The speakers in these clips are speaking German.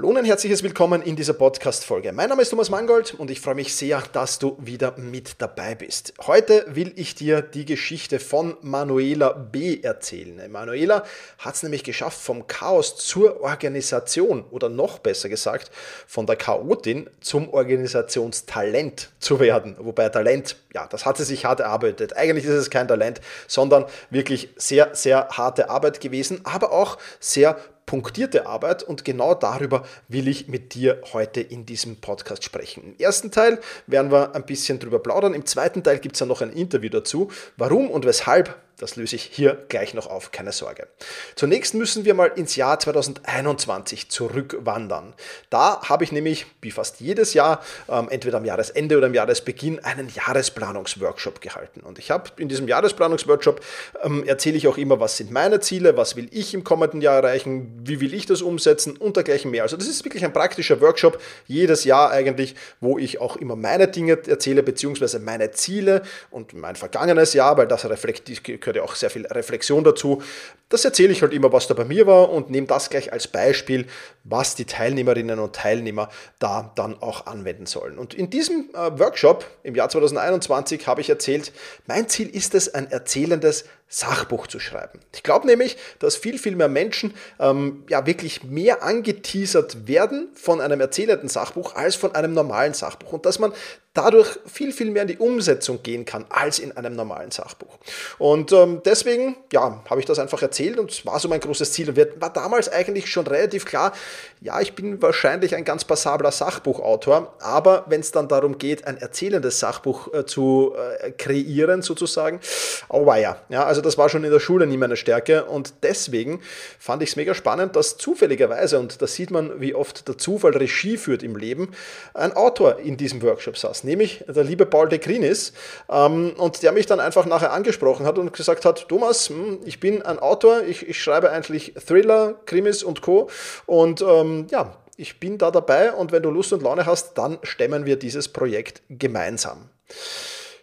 Hallo und ein herzliches Willkommen in dieser Podcast-Folge. Mein Name ist Thomas Mangold und ich freue mich sehr, dass du wieder mit dabei bist. Heute will ich dir die Geschichte von Manuela B. erzählen. Manuela hat es nämlich geschafft, vom Chaos zur Organisation oder noch besser gesagt, von der Chaotin zum Organisationstalent zu werden. Wobei Talent, ja, das hat sie sich hart erarbeitet. Eigentlich ist es kein Talent, sondern wirklich sehr, sehr harte Arbeit gewesen, aber auch sehr punktierte Arbeit und genau darüber will ich mit dir heute in diesem Podcast sprechen. Im ersten Teil werden wir ein bisschen drüber plaudern, im zweiten Teil gibt es dann noch ein Interview dazu, warum und weshalb das löse ich hier gleich noch auf, keine Sorge. Zunächst müssen wir mal ins Jahr 2021 zurückwandern. Da habe ich nämlich, wie fast jedes Jahr, ähm, entweder am Jahresende oder am Jahresbeginn, einen Jahresplanungsworkshop gehalten. Und ich habe in diesem Jahresplanungsworkshop ähm, erzähle ich auch immer, was sind meine Ziele, was will ich im kommenden Jahr erreichen, wie will ich das umsetzen und dergleichen mehr. Also das ist wirklich ein praktischer Workshop, jedes Jahr eigentlich, wo ich auch immer meine Dinge erzähle, beziehungsweise meine Ziele und mein vergangenes Jahr, weil das reflektiert gehört ja auch sehr viel Reflexion dazu. Das erzähle ich halt immer, was da bei mir war und nehme das gleich als Beispiel, was die Teilnehmerinnen und Teilnehmer da dann auch anwenden sollen. Und in diesem äh, Workshop im Jahr 2021 habe ich erzählt, mein Ziel ist es, ein erzählendes Sachbuch zu schreiben. Ich glaube nämlich, dass viel, viel mehr Menschen ähm, ja wirklich mehr angeteasert werden von einem erzählenden Sachbuch als von einem normalen Sachbuch und dass man dadurch viel, viel mehr in die Umsetzung gehen kann als in einem normalen Sachbuch. Und ähm, deswegen, ja, habe ich das einfach erzählt und es war so mein großes Ziel. Und war damals eigentlich schon relativ klar, ja, ich bin wahrscheinlich ein ganz passabler Sachbuchautor, aber wenn es dann darum geht, ein erzählendes Sachbuch äh, zu äh, kreieren, sozusagen, oh ja, ja, also das war schon in der Schule nie meine Stärke und deswegen fand ich es mega spannend, dass zufälligerweise, und da sieht man, wie oft der Zufall Regie führt im Leben, ein Autor in diesem Workshop saß nämlich der liebe Paul de Krinis, ähm, und der mich dann einfach nachher angesprochen hat und gesagt hat, Thomas, hm, ich bin ein Autor, ich, ich schreibe eigentlich Thriller, Krimis und Co. Und ähm, ja, ich bin da dabei und wenn du Lust und Laune hast, dann stemmen wir dieses Projekt gemeinsam.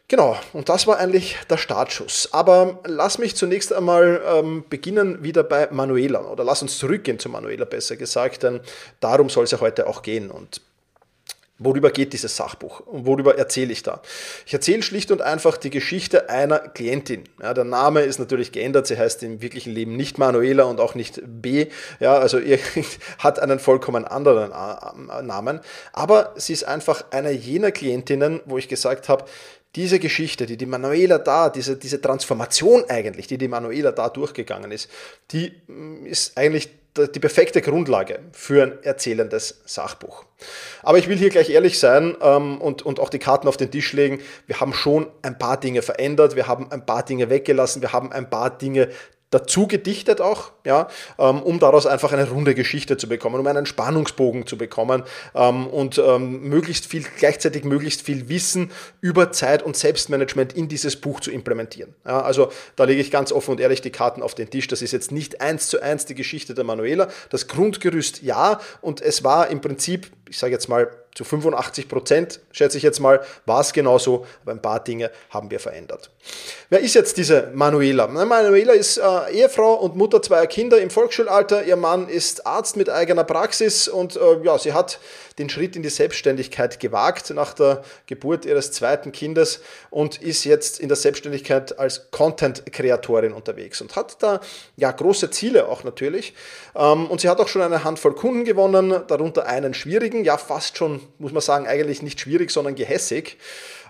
Genau, und das war eigentlich der Startschuss. Aber lass mich zunächst einmal ähm, beginnen wieder bei Manuela oder lass uns zurückgehen zu Manuela besser gesagt, denn darum soll es ja heute auch gehen. Und Worüber geht dieses Sachbuch und worüber erzähle ich da? Ich erzähle schlicht und einfach die Geschichte einer Klientin. Ja, der Name ist natürlich geändert, sie heißt im wirklichen Leben nicht Manuela und auch nicht B. Ja, also ihr hat einen vollkommen anderen äh, Namen. Aber sie ist einfach eine jener Klientinnen, wo ich gesagt habe, diese Geschichte, die die Manuela da, diese, diese Transformation eigentlich, die die Manuela da durchgegangen ist, die mm, ist eigentlich die perfekte Grundlage für ein erzählendes Sachbuch. Aber ich will hier gleich ehrlich sein ähm, und, und auch die Karten auf den Tisch legen. Wir haben schon ein paar Dinge verändert, wir haben ein paar Dinge weggelassen, wir haben ein paar Dinge dazu gedichtet auch, ja, ähm, um daraus einfach eine runde Geschichte zu bekommen, um einen Spannungsbogen zu bekommen ähm, und ähm, möglichst viel, gleichzeitig möglichst viel Wissen über Zeit und Selbstmanagement in dieses Buch zu implementieren. Ja, also da lege ich ganz offen und ehrlich die Karten auf den Tisch. Das ist jetzt nicht eins zu eins die Geschichte der Manuela. Das Grundgerüst ja und es war im Prinzip, ich sage jetzt mal, zu 85 Prozent, schätze ich jetzt mal, war es genauso, aber ein paar Dinge haben wir verändert. Wer ist jetzt diese Manuela? Manuela ist äh, Ehefrau und Mutter zweier Kinder im Volksschulalter. Ihr Mann ist Arzt mit eigener Praxis und äh, ja, sie hat den Schritt in die Selbstständigkeit gewagt nach der Geburt ihres zweiten Kindes und ist jetzt in der Selbstständigkeit als Content-Kreatorin unterwegs und hat da ja große Ziele auch natürlich. Ähm, und sie hat auch schon eine Handvoll Kunden gewonnen, darunter einen schwierigen, ja fast schon, muss man sagen, eigentlich nicht schwierig, sondern gehässig.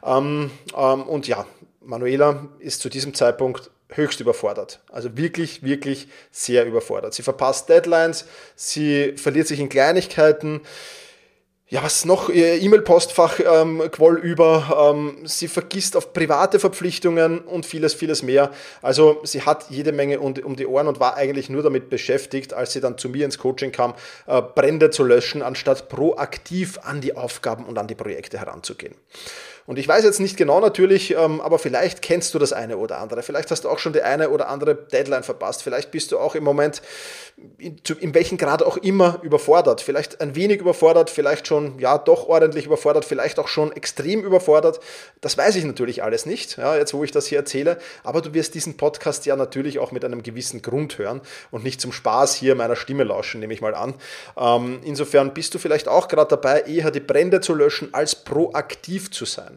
Ähm, ähm, und ja, Manuela ist zu diesem Zeitpunkt höchst überfordert. Also wirklich, wirklich sehr überfordert. Sie verpasst Deadlines, sie verliert sich in Kleinigkeiten, ja, was noch? Ihr E-Mail-Postfach ähm, quoll über. Ähm, sie vergisst auf private Verpflichtungen und vieles, vieles mehr. Also sie hat jede Menge um, um die Ohren und war eigentlich nur damit beschäftigt, als sie dann zu mir ins Coaching kam, äh, Brände zu löschen, anstatt proaktiv an die Aufgaben und an die Projekte heranzugehen. Und ich weiß jetzt nicht genau natürlich, ähm, aber vielleicht kennst du das eine oder andere. Vielleicht hast du auch schon die eine oder andere Deadline verpasst. Vielleicht bist du auch im Moment in, welchem Grad auch immer überfordert. Vielleicht ein wenig überfordert, vielleicht schon ja doch ordentlich überfordert, vielleicht auch schon extrem überfordert. Das weiß ich natürlich alles nicht, ja, jetzt wo ich das hier erzähle. Aber du wirst diesen Podcast ja natürlich auch mit einem gewissen Grund hören und nicht zum Spaß hier meiner Stimme lauschen, nehme ich mal an. Ähm, insofern bist du vielleicht auch gerade dabei, eher die Brände zu löschen, als proaktiv zu sein.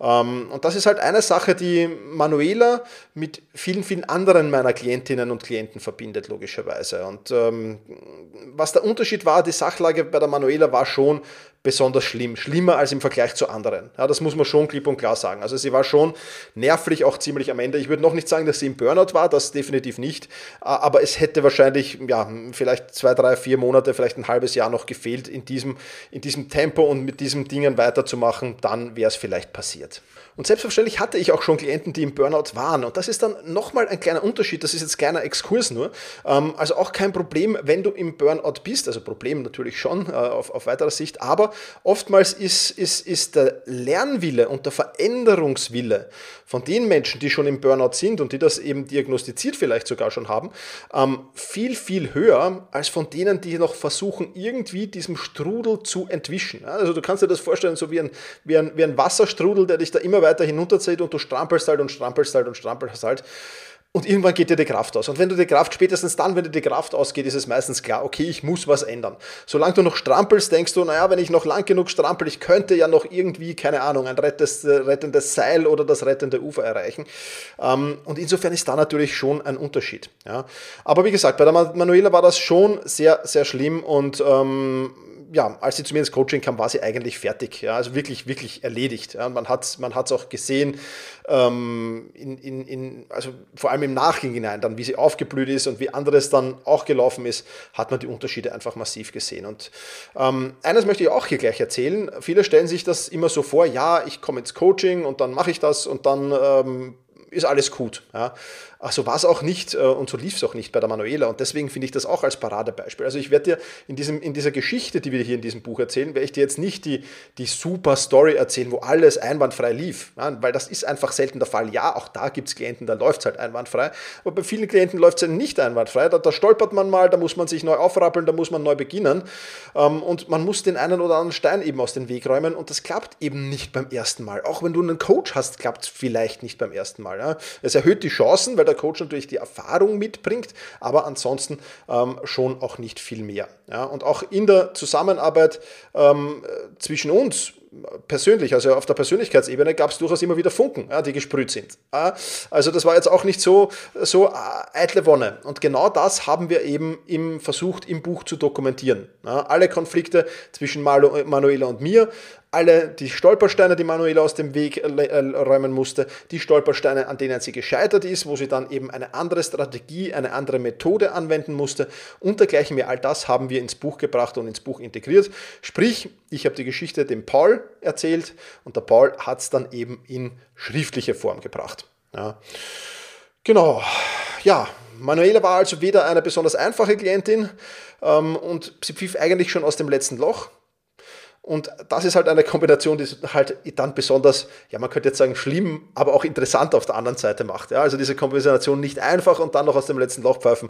und das ist halt eine Sache, die Manuela mit vielen, vielen anderen meiner Klientinnen und Klienten verbindet, logischerweise. Und ähm, was der Unterschied war, die Sachlage bei der Manuela war schon, besonders schlimm, schlimmer als im Vergleich zu anderen. Ja, das muss man schon klipp und klar sagen. Also sie war schon nervlich auch ziemlich am Ende. Ich würde noch nicht sagen, dass sie im Burnout war, das definitiv nicht, aber es hätte wahrscheinlich, ja, vielleicht zwei, drei, vier Monate, vielleicht ein halbes Jahr noch gefehlt, in diesem, in diesem Tempo und mit diesen Dingen weiterzumachen, dann wäre es vielleicht passiert. Und selbstverständlich hatte ich auch schon Klienten, die im Burnout waren. Und das ist dann nochmal ein kleiner Unterschied. Das ist jetzt kleiner Exkurs nur. Ähm, also auch kein Problem, wenn du im Burnout bist. Also Problem natürlich schon äh, auf, auf weiterer Sicht. Aber oftmals ist, ist, ist der Lernwille und der Veränderungswille von den Menschen, die schon im Burnout sind und die das eben diagnostiziert vielleicht sogar schon haben, ähm, viel, viel höher als von denen, die noch versuchen, irgendwie diesem Strudel zu entwischen. Also du kannst dir das vorstellen, so wie ein, wie ein, wie ein Wasserstrudel, der dich da immer weiter hinunterzieht und du strampelst halt und strampelst halt und strampelst halt. Und irgendwann geht dir die Kraft aus. Und wenn du die Kraft, spätestens dann, wenn dir die Kraft ausgeht, ist es meistens klar, okay, ich muss was ändern. Solange du noch strampelst, denkst du, naja, wenn ich noch lang genug strampel, ich könnte ja noch irgendwie, keine Ahnung, ein rettendes, rettendes Seil oder das rettende Ufer erreichen. Ähm, und insofern ist da natürlich schon ein Unterschied. Aber wie gesagt, bei der Manuela war das schon sehr, sehr schlimm und ähm, ja, als sie zu mir ins Coaching kam, war sie eigentlich fertig. Ja, also wirklich, wirklich erledigt. Ja, man hat es man auch gesehen, ähm, in, in, in, also vor allem im Nachhinein, dann wie sie aufgeblüht ist und wie anderes dann auch gelaufen ist, hat man die Unterschiede einfach massiv gesehen. Und ähm, eines möchte ich auch hier gleich erzählen. Viele stellen sich das immer so vor, ja, ich komme ins Coaching und dann mache ich das und dann ähm, ist alles gut. Ja. So war es auch nicht äh, und so lief es auch nicht bei der Manuela. Und deswegen finde ich das auch als Paradebeispiel. Also ich werde dir in, diesem, in dieser Geschichte, die wir hier in diesem Buch erzählen, werde ich dir jetzt nicht die, die super Story erzählen, wo alles einwandfrei lief. Ja, weil das ist einfach selten der Fall. Ja, auch da gibt es Klienten, da läuft es halt einwandfrei. Aber bei vielen Klienten läuft es halt nicht einwandfrei. Da, da, stolpert man mal, da muss man sich neu aufrappeln, da muss man neu beginnen. Ähm, und man muss den einen oder anderen Stein eben aus dem Weg räumen. Und das klappt eben nicht beim ersten Mal. Auch wenn du einen Coach hast, klappt es vielleicht nicht beim ersten Mal. Es erhöht die Chancen, weil der Coach natürlich die Erfahrung mitbringt, aber ansonsten ähm, schon auch nicht viel mehr. Ja? Und auch in der Zusammenarbeit ähm, zwischen uns, persönlich, also auf der Persönlichkeitsebene gab es durchaus immer wieder Funken, ja, die gesprüht sind. Also das war jetzt auch nicht so, so äh, eitle Wonne. Und genau das haben wir eben im, versucht im Buch zu dokumentieren. Ja, alle Konflikte zwischen Manuela und mir, alle die Stolpersteine, die Manuela aus dem Weg äh, äh, räumen musste, die Stolpersteine, an denen sie gescheitert ist, wo sie dann eben eine andere Strategie, eine andere Methode anwenden musste und dergleichen mehr. All das haben wir ins Buch gebracht und ins Buch integriert. Sprich, ich habe die Geschichte dem Paul erzählt und der Paul hat es dann eben in schriftliche Form gebracht. Ja. Genau, ja, Manuela war also weder eine besonders einfache Klientin ähm, und sie pfiff eigentlich schon aus dem letzten Loch. Und das ist halt eine Kombination, die halt dann besonders, ja, man könnte jetzt sagen, schlimm, aber auch interessant auf der anderen Seite macht. Ja, also diese Kombination nicht einfach und dann noch aus dem letzten Loch pfeifen.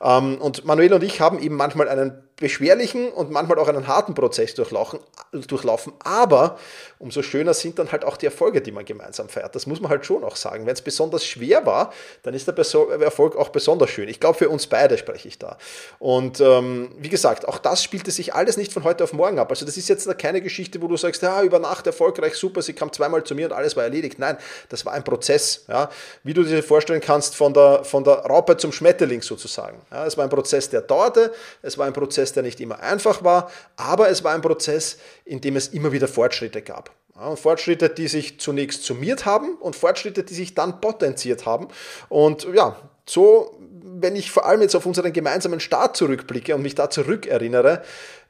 Ähm, und Manuel und ich haben eben manchmal einen beschwerlichen und manchmal auch einen harten Prozess durchlaufen, durchlaufen. Aber umso schöner sind dann halt auch die Erfolge, die man gemeinsam feiert. Das muss man halt schon auch sagen. Wenn es besonders schwer war, dann ist der Erfolg auch besonders schön. Ich glaube, für uns beide spreche ich da. Und ähm, wie gesagt, auch das spielte sich alles nicht von heute auf morgen ab. Also das ist jetzt keine Geschichte, wo du sagst, ja, über Nacht erfolgreich, super, sie kam zweimal zu mir und alles war erledigt. Nein, das war ein Prozess. Ja, wie du dir vorstellen kannst, von der, von der Raupe zum Schmetterling sozusagen. Ja, es war ein Prozess, der dauerte, es war ein Prozess, der nicht immer einfach war, aber es war ein Prozess, in dem es immer wieder Fortschritte gab. Ja, Fortschritte, die sich zunächst summiert haben und Fortschritte, die sich dann potenziert haben. Und ja, so, wenn ich vor allem jetzt auf unseren gemeinsamen Start zurückblicke und mich da zurückerinnere,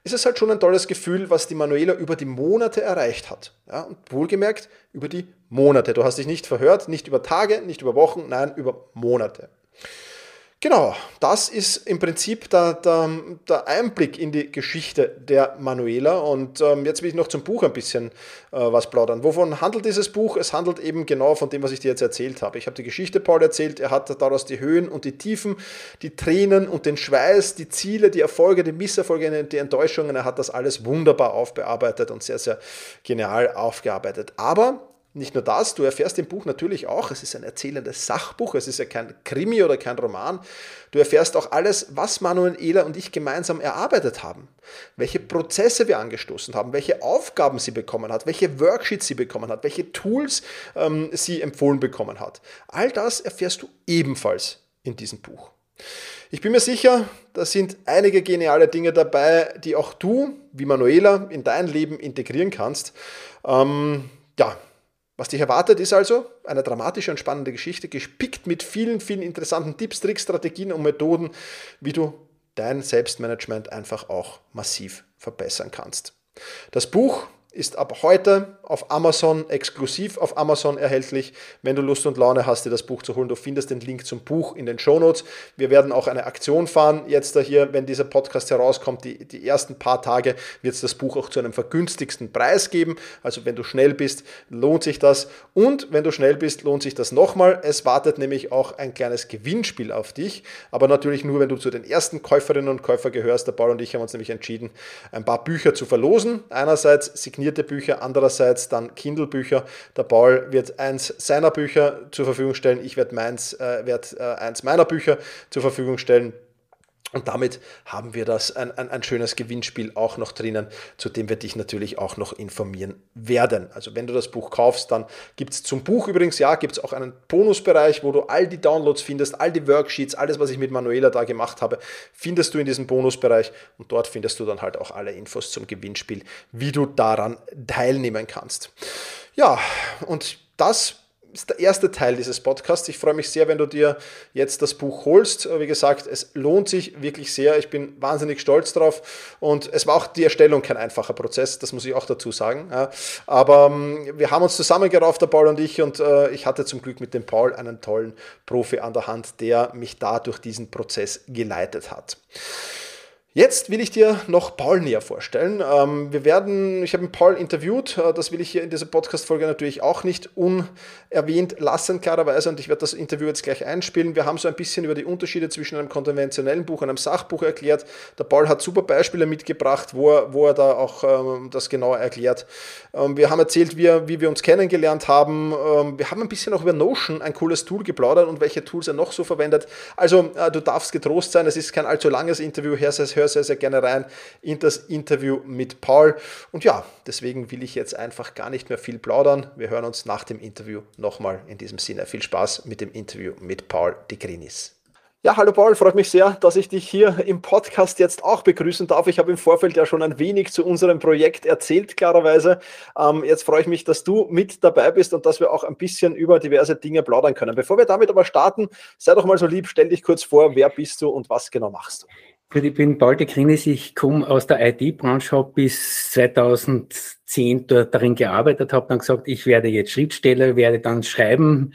ist es halt schon ein tolles Gefühl, was die Manuela über die Monate erreicht hat. Ja, und wohlgemerkt, über die Monate. Du hast dich nicht verhört, nicht über Tage, nicht über Wochen, nein, über Monate. Genau, das ist im Prinzip der, der, der, Einblick in die Geschichte der Manuela. Und ähm, jetzt will ich noch zum Buch ein bisschen äh, was plaudern. Wovon handelt dieses Buch? Es handelt eben genau von dem, was ich dir jetzt erzählt habe. Ich habe die Geschichte Paul erzählt. Er hat daraus die Höhen und die Tiefen, die Tränen und den Schweiß, die Ziele, die Erfolge, die Misserfolge, die Enttäuschungen. Er hat das alles wunderbar aufbearbeitet und sehr, sehr genial aufgearbeitet. Aber nicht nur das, du erfährst im Buch natürlich auch, es ist ein erzählendes Sachbuch, es ist ja kein Krimi oder kein Roman. Du erfährst auch alles, was Manuel Ehler und ich gemeinsam erarbeitet haben. Welche Prozesse wir angestoßen haben, welche Aufgaben sie bekommen hat, welche Worksheets sie bekommen hat, welche Tools ähm, sie empfohlen bekommen hat. All das erfährst du ebenfalls in diesem Buch. Ich bin mir sicher, da sind einige geniale Dinge dabei, die auch du, wie Manuela, in dein Leben integrieren kannst. Ähm, ja, was dich erwartet, ist also eine dramatische und spannende Geschichte, gespickt mit vielen, vielen interessanten Tipps, Tricks, Strategien und Methoden, wie du dein Selbstmanagement einfach auch massiv verbessern kannst. Das Buch ist ab heute auf Amazon exklusiv auf Amazon erhältlich. Wenn du Lust und Laune hast, dir das Buch zu holen, du findest den Link zum Buch in den Shownotes. Wir werden auch eine Aktion fahren. Jetzt da hier, wenn dieser Podcast herauskommt, die, die ersten paar Tage wird es das Buch auch zu einem vergünstigsten Preis geben. Also wenn du schnell bist, lohnt sich das. Und wenn du schnell bist, lohnt sich das nochmal. Es wartet nämlich auch ein kleines Gewinnspiel auf dich. Aber natürlich nur, wenn du zu den ersten Käuferinnen und Käufern gehörst. Der Paul und ich haben uns nämlich entschieden, ein paar Bücher zu verlosen. Einerseits signiert signierte Bücher, andererseits dann Kindle-Bücher. Der Paul wird eins seiner Bücher zur Verfügung stellen, ich werde meins, äh, werd, äh, eins meiner Bücher zur Verfügung stellen. Und damit haben wir das ein, ein, ein, schönes Gewinnspiel auch noch drinnen, zu dem wir dich natürlich auch noch informieren werden. Also wenn du das Buch kaufst, dann gibt es zum Buch übrigens, ja, gibt es auch einen Bonusbereich, wo du all die Downloads findest, all die Worksheets, alles, was ich mit Manuela da gemacht habe, findest du in diesem Bonusbereich und dort findest du dann halt auch alle Infos zum Gewinnspiel, wie du daran teilnehmen kannst. Ja, und das ist der erste Teil dieses Podcasts. Ich freue mich sehr, wenn du dir jetzt das Buch holst. Wie gesagt, es lohnt sich wirklich sehr. Ich bin wahnsinnig stolz drauf. Und es war auch die Erstellung kein einfacher Prozess, das muss ich auch dazu sagen. Aber ähm, wir haben uns zusammengerauft, der Paul und ich, und äh, ich hatte zum Glück mit dem Paul einen tollen Profi an der Hand, der mich da durch diesen Prozess geleitet hat. Jetzt will ich dir noch Paul näher vorstellen. Ähm, wir werden, ich habe Paul interviewt, äh, das will ich hier in dieser Podcast-Folge natürlich auch nicht unerwähnt lassen, klarerweise, und ich werde das Interview jetzt gleich einspielen. Wir haben so ein bisschen über die Unterschiede zwischen einem konventionellen Buch und einem Sachbuch erklärt. Der Paul hat super Beispiele mitgebracht, wo er, wo er da auch ähm, das genauer erklärt. Ähm, wir haben erzählt, wie, wie wir uns kennengelernt haben. Wir haben ein bisschen auch über Notion, ein cooles Tool, geplaudert und welche Tools er noch so verwendet. Also, äh, du darfst getrost sein, es ist kein allzu langes Interview, her, höre sehr, sehr gerne rein in das Interview mit Paul. Und ja, deswegen will ich jetzt einfach gar nicht mehr viel plaudern. Wir hören uns nach dem Interview nochmal in diesem Sinne. Viel Spaß mit dem Interview mit Paul de Grinis. Ja, hallo Paul, freut mich sehr, dass ich dich hier im Podcast jetzt auch begrüßen darf. Ich habe im Vorfeld ja schon ein wenig zu unserem Projekt erzählt, klarerweise. Ähm, jetzt freue ich mich, dass du mit dabei bist und dass wir auch ein bisschen über diverse Dinge plaudern können. Bevor wir damit aber starten, sei doch mal so lieb, stell dich kurz vor, wer bist du und was genau machst du? Ich bin Paul de Krinis, ich komme aus der IT-Branche, habe bis 2010 dort darin gearbeitet, habe dann gesagt, ich werde jetzt Schriftsteller, werde dann schreiben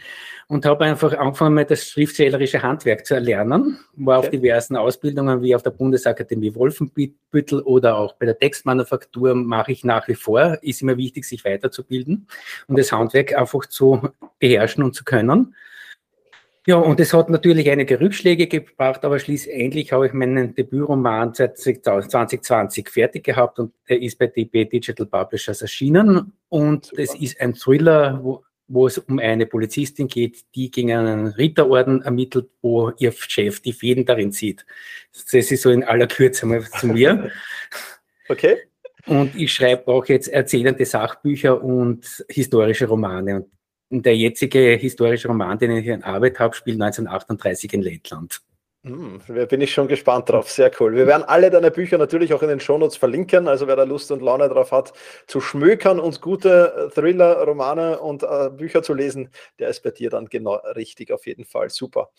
und habe einfach angefangen, mal das schriftstellerische Handwerk zu erlernen. War okay. auf diversen Ausbildungen wie auf der Bundesakademie Wolfenbüttel oder auch bei der Textmanufaktur mache ich nach wie vor. Ist immer wichtig, sich weiterzubilden und das Handwerk einfach zu beherrschen und zu können. Ja, und es hat natürlich einige Rückschläge gebracht, aber schließlich habe ich meinen Debütroman seit 2020 fertig gehabt und er ist bei DB Digital Publishers erschienen. Und Super. es ist ein Thriller, wo, wo es um eine Polizistin geht, die gegen einen Ritterorden ermittelt, wo ihr Chef die Fäden darin sieht. Das ist so in aller Kürze mal zu mir. Okay. Und ich schreibe auch jetzt erzählende Sachbücher und historische Romane. Und der jetzige historische Roman, den ich in Arbeit habe, spielt 1938 in Lettland. Hm, bin ich schon gespannt drauf. Sehr cool. Wir werden alle deine Bücher natürlich auch in den Shownotes verlinken. Also wer da Lust und Laune drauf hat, zu schmökern und gute äh, Thriller, Romane und äh, Bücher zu lesen, der ist bei dir dann genau richtig auf jeden Fall. Super.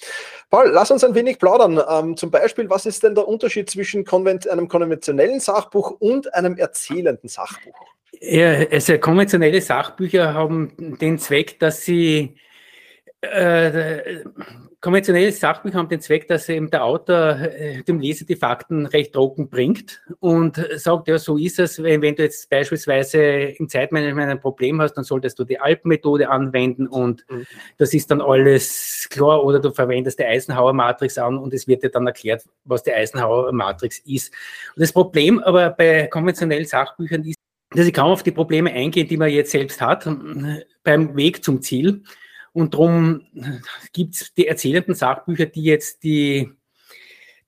Paul, lass uns ein wenig plaudern. Ähm, zum Beispiel, was ist denn der Unterschied zwischen konvent einem konventionellen Sachbuch und einem erzählenden Sachbuch? Ja, also konventionelle Sachbücher haben den Zweck, dass sie äh, konventionelle Sachbücher haben den Zweck, dass eben der Autor äh, dem Leser die Fakten recht trocken bringt und sagt, ja, so ist es, wenn, wenn du jetzt beispielsweise im Zeitmanagement ein Problem hast, dann solltest du die Alpenmethode anwenden und mhm. das ist dann alles klar oder du verwendest die Eisenhower Matrix an und es wird dir dann erklärt, was die Eisenhower Matrix ist. Und das Problem aber bei konventionellen Sachbüchern ist, dass sie kaum auf die Probleme eingehen, die man jetzt selbst hat, beim Weg zum Ziel. Und darum gibt es die erzählenden Sachbücher, die jetzt die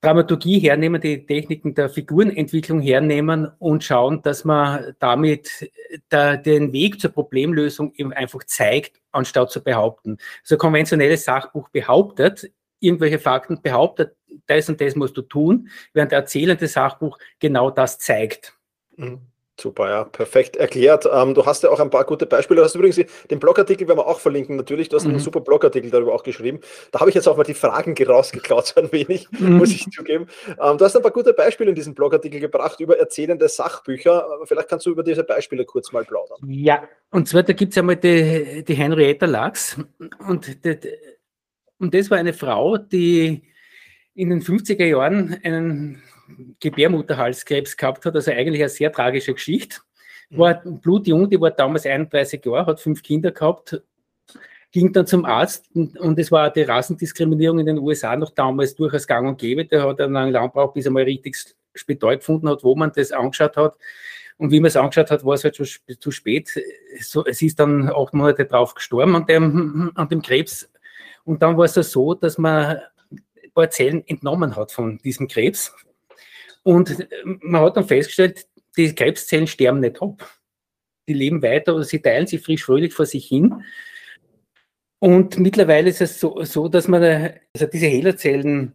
Dramaturgie hernehmen, die Techniken der Figurenentwicklung hernehmen und schauen, dass man damit da, den Weg zur Problemlösung eben einfach zeigt, anstatt zu behaupten. So ein konventionelles Sachbuch behauptet, irgendwelche Fakten behauptet, das und das musst du tun, während der erzählende Sachbuch genau das zeigt. Mhm. Super, ja, perfekt erklärt. Ähm, du hast ja auch ein paar gute Beispiele. Du hast übrigens den Blogartikel, werden wir auch verlinken, natürlich. Du hast mhm. einen super Blogartikel darüber auch geschrieben. Da habe ich jetzt auch mal die Fragen rausgeklaut, so ein wenig, mhm. muss ich zugeben. Ähm, du hast ein paar gute Beispiele in diesem Blogartikel gebracht über erzählende Sachbücher. Vielleicht kannst du über diese Beispiele kurz mal plaudern. Ja, und zwar, da gibt es einmal die, die Henrietta Lachs. Und, die, und das war eine Frau, die in den 50er Jahren einen Gebärmutterhalskrebs gehabt hat, also eigentlich eine sehr tragische Geschichte. War blutjung, die war damals 31 Jahre, hat fünf Kinder gehabt, ging dann zum Arzt und, und es war die Rassendiskriminierung in den USA noch damals durchaus gang und gäbe. Der hat dann lang gebraucht, bis er mal richtig Spital gefunden hat, wo man das angeschaut hat. Und wie man es angeschaut hat, war es halt schon zu spät. So, es ist dann acht Monate drauf gestorben an dem, an dem Krebs. Und dann war es so, dass man ein paar Zellen entnommen hat von diesem Krebs, und man hat dann festgestellt, die Krebszellen sterben nicht ab. Die leben weiter oder sie teilen sich frisch fröhlich vor sich hin. Und mittlerweile ist es so, so dass man also diese Hehlerzellen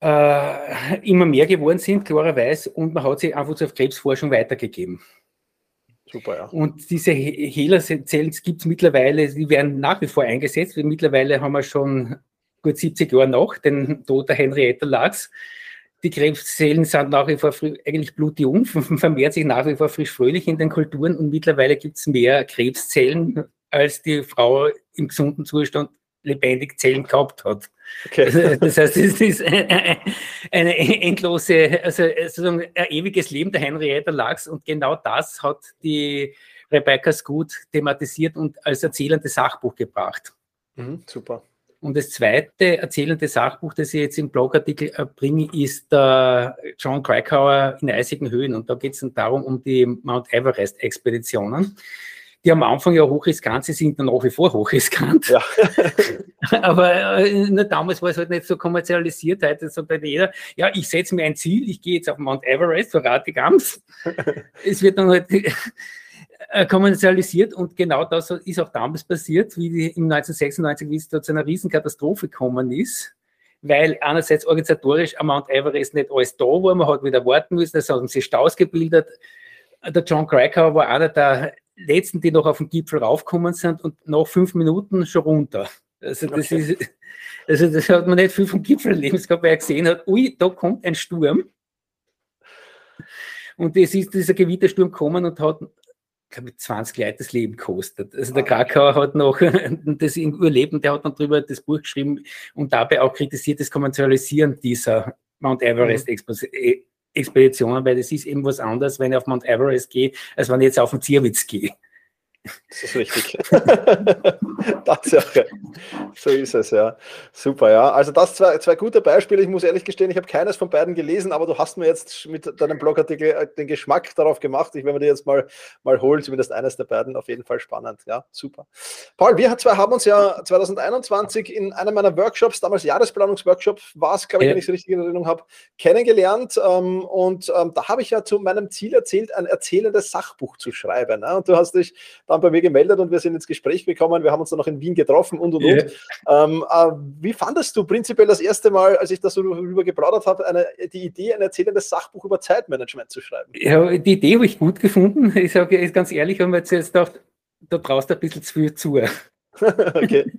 äh, immer mehr geworden sind, klarerweise, und man hat sie einfach zur Krebsforschung weitergegeben. Super, ja. Und diese Hehlerzellen gibt es mittlerweile, die werden nach wie vor eingesetzt. Mittlerweile haben wir schon gut 70 Jahre nach den Tod der Henrietta Lachs die Krebszellen sind nach wie vor eigentlich blutjung, vermehrt sich nach wie vor frisch fröhlich in den Kulturen und mittlerweile gibt es mehr Krebszellen, als die Frau im gesunden Zustand lebendig Zellen gehabt hat. Okay. Das heißt, es ist eine, eine endlose, also sozusagen ein ewiges Leben der Henrietta Lachs und genau das hat die Rebecca Scoot thematisiert und als erzählendes Sachbuch gebracht. Mhm, super. Und das zweite erzählende Sachbuch, das ich jetzt im Blogartikel bringe, ist der John Krakauer in eisigen Höhen. Und da geht es dann darum, um die Mount Everest-Expeditionen, die am Anfang ja hochriskant sind, sind dann nach wie vor hochriskant. Ja. Aber äh, damals war es halt nicht so kommerzialisiert. Heute sagt halt jeder, ja, ich setze mir ein Ziel, ich gehe jetzt auf Mount Everest, so Ratigams. es wird dann halt äh, kommerzialisiert und genau das ist auch damals passiert, wie die, im 1996, wie es da zu einer Riesenkatastrophe gekommen ist, weil einerseits organisatorisch am Mount Everest nicht alles da war, man hat wieder warten müssen, es haben sich Staus gebildet. Der John Krakauer war einer der letzten, die noch auf den Gipfel raufgekommen sind und nach fünf Minuten schon runter. Also das okay. ist, also das hat man nicht viel vom Gipfel erlebt weil er gesehen hat, ui, da kommt ein Sturm. Und es ist dieser Gewittersturm gekommen und hat glaube 20 Leute das Leben kostet. Also der Krakauer hat noch das Überleben, der hat dann drüber das Buch geschrieben und dabei auch kritisiert das Kommerzialisieren dieser Mount Everest mhm. Expeditionen, weil das ist eben was anderes, wenn ich auf Mount Everest gehe, als wenn ich jetzt auf den Zierwitz gehe. Das ist richtig. Tatsache. So ist es, ja. Super, ja. Also das zwei, zwei gute Beispiele. Ich muss ehrlich gestehen, ich habe keines von beiden gelesen, aber du hast mir jetzt mit deinem Blogartikel äh, den Geschmack darauf gemacht. Ich werde mir die jetzt mal, mal holen, zumindest eines der beiden. Auf jeden Fall spannend. Ja, super. Paul, wir zwei haben uns ja 2021 in einem meiner Workshops, damals Jahresplanungsworkshop, war es, glaube ich, ja. wenn ich es richtig in Erinnerung habe, kennengelernt. Ähm, und ähm, da habe ich ja zu meinem Ziel erzählt, ein erzählendes Sachbuch zu schreiben. Ne? Und du hast dich da dann bei mir gemeldet und wir sind ins Gespräch gekommen. Wir haben uns dann noch in Wien getroffen und und yeah. und. Ähm, äh, wie fandest du prinzipiell das erste Mal, als ich das so darüber geplaudert habe, eine, die Idee, ein erzählendes Sachbuch über Zeitmanagement zu schreiben? Ja, die Idee habe ich gut gefunden. Ich sage ganz ehrlich, haben wir jetzt gedacht, da brauchst du ein bisschen zu viel zu. okay.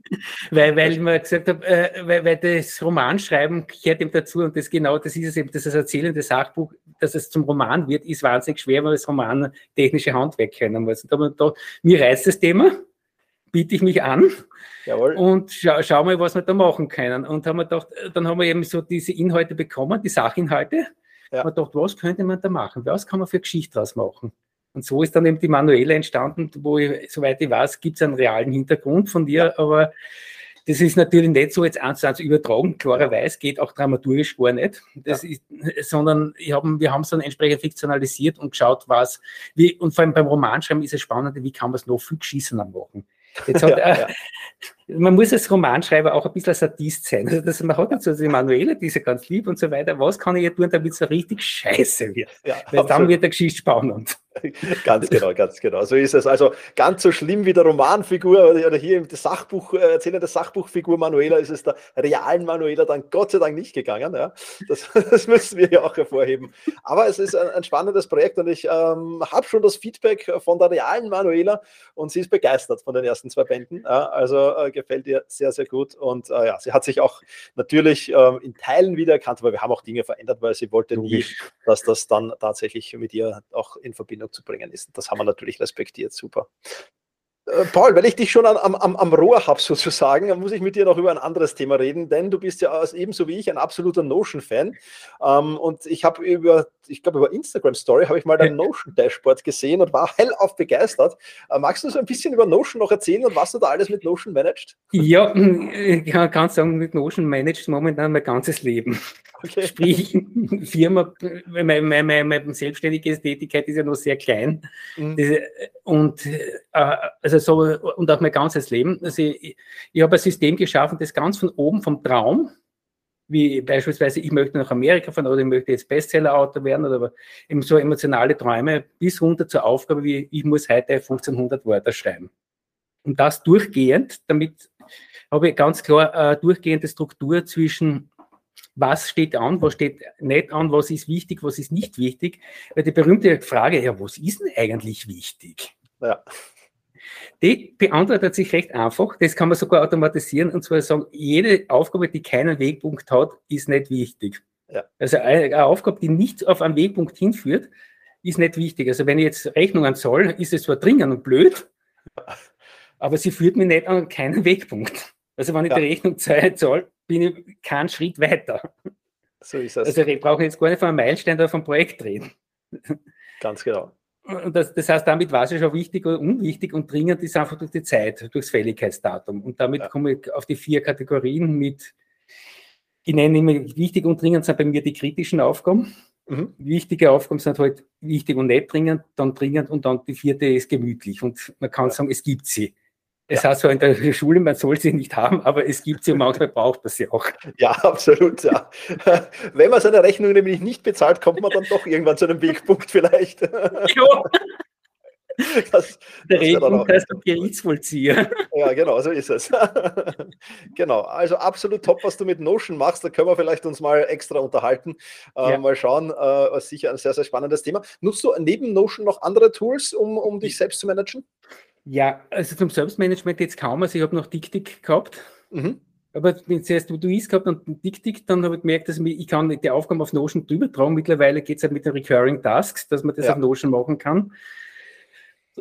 weil, weil man gesagt hat, äh, weil, weil das Romanschreiben gehört ihm dazu und das genau, das ist es eben, das erzählende Sachbuch, dass es zum Roman wird, ist wahnsinnig schwer, weil das Roman technische Handwerk kennen muss. Und da, da, mir reizt das Thema, biete ich mich an Jawohl. und scha schau mal, was wir da machen können. Und haben wir gedacht, dann haben wir eben so diese Inhalte bekommen, die Sachinhalte. Ja. Man gedacht, was könnte man da machen? Was kann man für Geschichte draus machen? Und so ist dann eben die Manuelle entstanden, wo ich, soweit ich weiß, gibt es einen realen Hintergrund von dir, aber das ist natürlich nicht so jetzt eins zu eins übertragen, klarerweise geht auch dramaturgisch gar nicht, das ja. ist, sondern hab, wir haben es dann entsprechend fiktionalisiert und geschaut, was, wie, und vor allem beim Romanschreiben ist es spannend, wie kann man es noch viel geschissener machen. Jetzt hat, ja, ja. Man muss als Romanschreiber auch ein bisschen Sadist sein. Also das, man hat jetzt also die Manuelle, die ist ja ganz lieb und so weiter. Was kann ich jetzt tun, damit es so richtig scheiße wird? Ja, Weil absolut. dann wird der Geschichte spannend. ganz genau, ganz genau. So ist es. Also ganz so schlimm wie der Romanfigur oder hier im Sachbuch, äh, erzählende Sachbuchfigur Manuela ist es der realen Manuela dann Gott sei Dank nicht gegangen. Ja? Das, das müssen wir ja auch hervorheben. Aber es ist ein, ein spannendes Projekt und ich ähm, habe schon das Feedback von der realen Manuela und sie ist begeistert von den ersten zwei Bänden. Ja? Also äh, gefällt ihr sehr, sehr gut. Und äh, ja, sie hat sich auch natürlich ähm, in Teilen wiedererkannt, aber wir haben auch Dinge verändert, weil sie wollte nie, dass das dann tatsächlich mit ihr auch in Verbindung Verbindung zu bringen ist. Das haben wir natürlich respektiert. Super. Äh, Paul, weil ich dich schon am, am, am Rohr habe sozusagen, muss ich mit dir noch über ein anderes Thema reden, denn du bist ja ebenso wie ich ein absoluter Notion-Fan. Ähm, und ich habe über, ich glaube über Instagram Story habe ich mal dein Notion-Dashboard gesehen und war hellauf begeistert. Äh, magst du so ein bisschen über Notion noch erzählen und was du da alles mit Notion managst? Ja, ich kann sagen, mit Notion managst momentan mein ganzes Leben. Okay. Sprich, Firma, meine, meine, meine, selbstständige Tätigkeit ist ja noch sehr klein. Mhm. Und, äh, also so, und auch mein ganzes Leben. Also ich, ich habe ein System geschaffen, das ganz von oben, vom Traum, wie beispielsweise, ich möchte nach Amerika fahren oder ich möchte jetzt Bestseller-Autor werden oder eben so emotionale Träume, bis runter zur Aufgabe, wie ich muss heute 1500 Wörter schreiben. Und das durchgehend, damit habe ich ganz klar äh, durchgehende Struktur zwischen was steht an, was steht nicht an, was ist wichtig, was ist nicht wichtig. Weil die berühmte Frage, ja, was ist denn eigentlich wichtig? Ja. Die beantwortet sich recht einfach. Das kann man sogar automatisieren und zwar sagen, jede Aufgabe, die keinen Wegpunkt hat, ist nicht wichtig. Ja. Also eine Aufgabe, die nicht auf einen Wegpunkt hinführt, ist nicht wichtig. Also wenn ich jetzt Rechnungen soll, ist es zwar dringend und blöd, aber sie führt mir nicht an keinen Wegpunkt. Also wenn ich ja. die Rechnung zahle, bin ich keinen Schritt weiter. So ist es. Also ich brauche jetzt gar nicht von einem Meilenstein oder vom Projekt reden. Ganz genau. Und das, das, heißt, damit war es schon wichtig oder unwichtig und dringend ist einfach durch die Zeit, durchs Fälligkeitsdatum. Und damit ja. komme ich auf die vier Kategorien mit, ich nenne immer wichtig und dringend sind bei mir die kritischen Aufgaben. Mhm. Wichtige Aufgaben sind halt wichtig und nicht dringend, dann dringend und dann die vierte ist gemütlich. Und man kann ja. sagen, es gibt sie. Es ja. heißt zwar in der Schule, man soll sie nicht haben, aber es gibt sie und manchmal braucht man sie auch. Ja, absolut. Ja. Wenn man seine Rechnung nämlich nicht bezahlt, kommt man dann doch irgendwann zu einem Wegpunkt vielleicht. Ja. Das, der Regelpunkt heißt der Gerichtsvollzieher. Ja, genau, so ist es. genau, also absolut top, was du mit Notion machst. Da können wir vielleicht uns mal extra unterhalten. Äh, ja. Mal schauen, äh, sicher ein sehr, sehr spannendes Thema. Nutzt du neben Notion noch andere Tools, um, um dich selbst zu managen? Ja, also zum Selbstmanagement jetzt kaum. Also ich habe noch Dick-Dick gehabt. Mhm. Aber zuerst du ist gehabt und Dick-Dick, dann habe ich gemerkt, dass ich, ich kann die Aufgaben auf Notion drüber tragen. Mittlerweile geht es halt mit den Recurring Tasks, dass man das ja. auf Notion machen kann.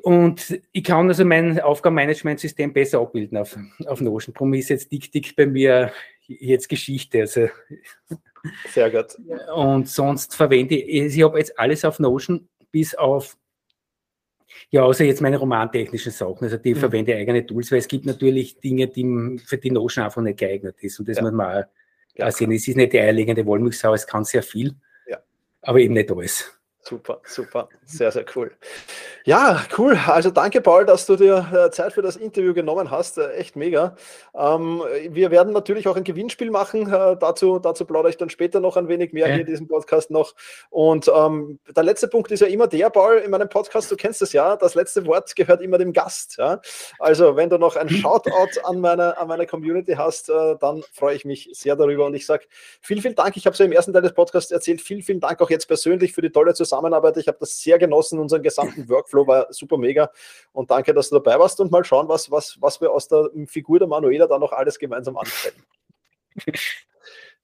Und ich kann also mein Aufgabenmanagementsystem besser abbilden auf, auf Notion. Darum ist jetzt Dick-Dick bei mir jetzt Geschichte. Also Sehr gut. Und sonst verwende ich, ich habe jetzt alles auf Notion, bis auf ja, außer jetzt meine romantechnischen Sachen. Also die mhm. verwende eigene Tools, weil es gibt natürlich Dinge, die für die Notion einfach nicht geeignet ist. Und das ja. muss man auch ja, sehen. Es ist nicht die eierlegende Wollmilchsau, es kann sehr viel, ja. aber eben nicht alles. Super, super, sehr, sehr cool. Ja, cool. Also danke, Paul, dass du dir äh, Zeit für das Interview genommen hast. Äh, echt mega. Ähm, wir werden natürlich auch ein Gewinnspiel machen. Äh, dazu, dazu plaudere ich dann später noch ein wenig mehr ja. hier in diesem Podcast noch. Und ähm, der letzte Punkt ist ja immer der, Paul, in meinem Podcast, du kennst es ja, das letzte Wort gehört immer dem Gast. Ja? Also wenn du noch ein Shoutout an meine, an meine Community hast, dann freue ich mich sehr darüber. Und ich sage vielen, vielen Dank. Ich habe es ja im ersten Teil des Podcasts erzählt. Vielen, vielen Dank auch jetzt persönlich für die tolle Zusammenarbeit Zusammenarbeit. Ich habe das sehr genossen. Unseren gesamten Workflow war super mega. Und danke, dass du dabei warst und mal schauen, was, was, was wir aus der Figur der Manuela da noch alles gemeinsam anstellen.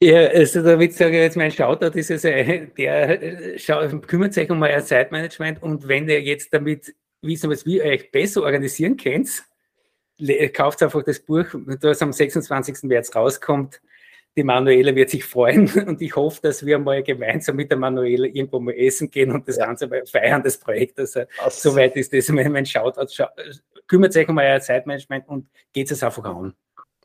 Ja, also damit sage ich jetzt mein Shoutout ist also, der schaut, kümmert sich um euer Zeitmanagement und wenn ihr jetzt damit wissen, was wir euch besser organisieren könnt, kauft einfach das Buch, das am 26. März rauskommt. Die Manuela wird sich freuen und ich hoffe, dass wir mal gemeinsam mit der Manuela irgendwo mal essen gehen und das ja. Ganze mal feiern, das Projekt. Also, soweit ist das mein, mein Shoutout. Kümmert euch um euer Zeitmanagement und geht es einfach an.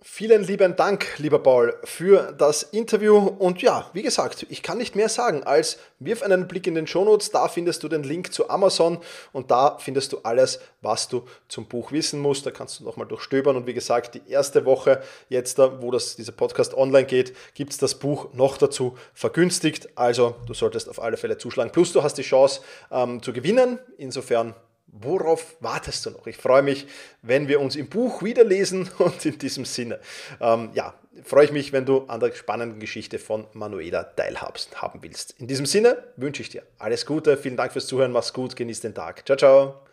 Vielen lieben Dank, lieber Paul, für das Interview. Und ja, wie gesagt, ich kann nicht mehr sagen als wirf einen Blick in den Shownotes, da findest du den Link zu Amazon und da findest du alles, was du zum Buch wissen musst. Da kannst du nochmal durchstöbern. Und wie gesagt, die erste Woche jetzt, wo das, dieser Podcast online geht, gibt es das Buch noch dazu vergünstigt. Also du solltest auf alle Fälle zuschlagen. Plus du hast die Chance ähm, zu gewinnen. Insofern Worauf wartest du noch? Ich freue mich, wenn wir uns im Buch wiederlesen und in diesem Sinne, ähm, ja, freue ich mich, wenn du an der spannenden Geschichte von Manuela teilhabst, haben willst. In diesem Sinne wünsche ich dir alles Gute, vielen Dank fürs Zuhören, mach's gut, genieß den Tag. Ciao, ciao.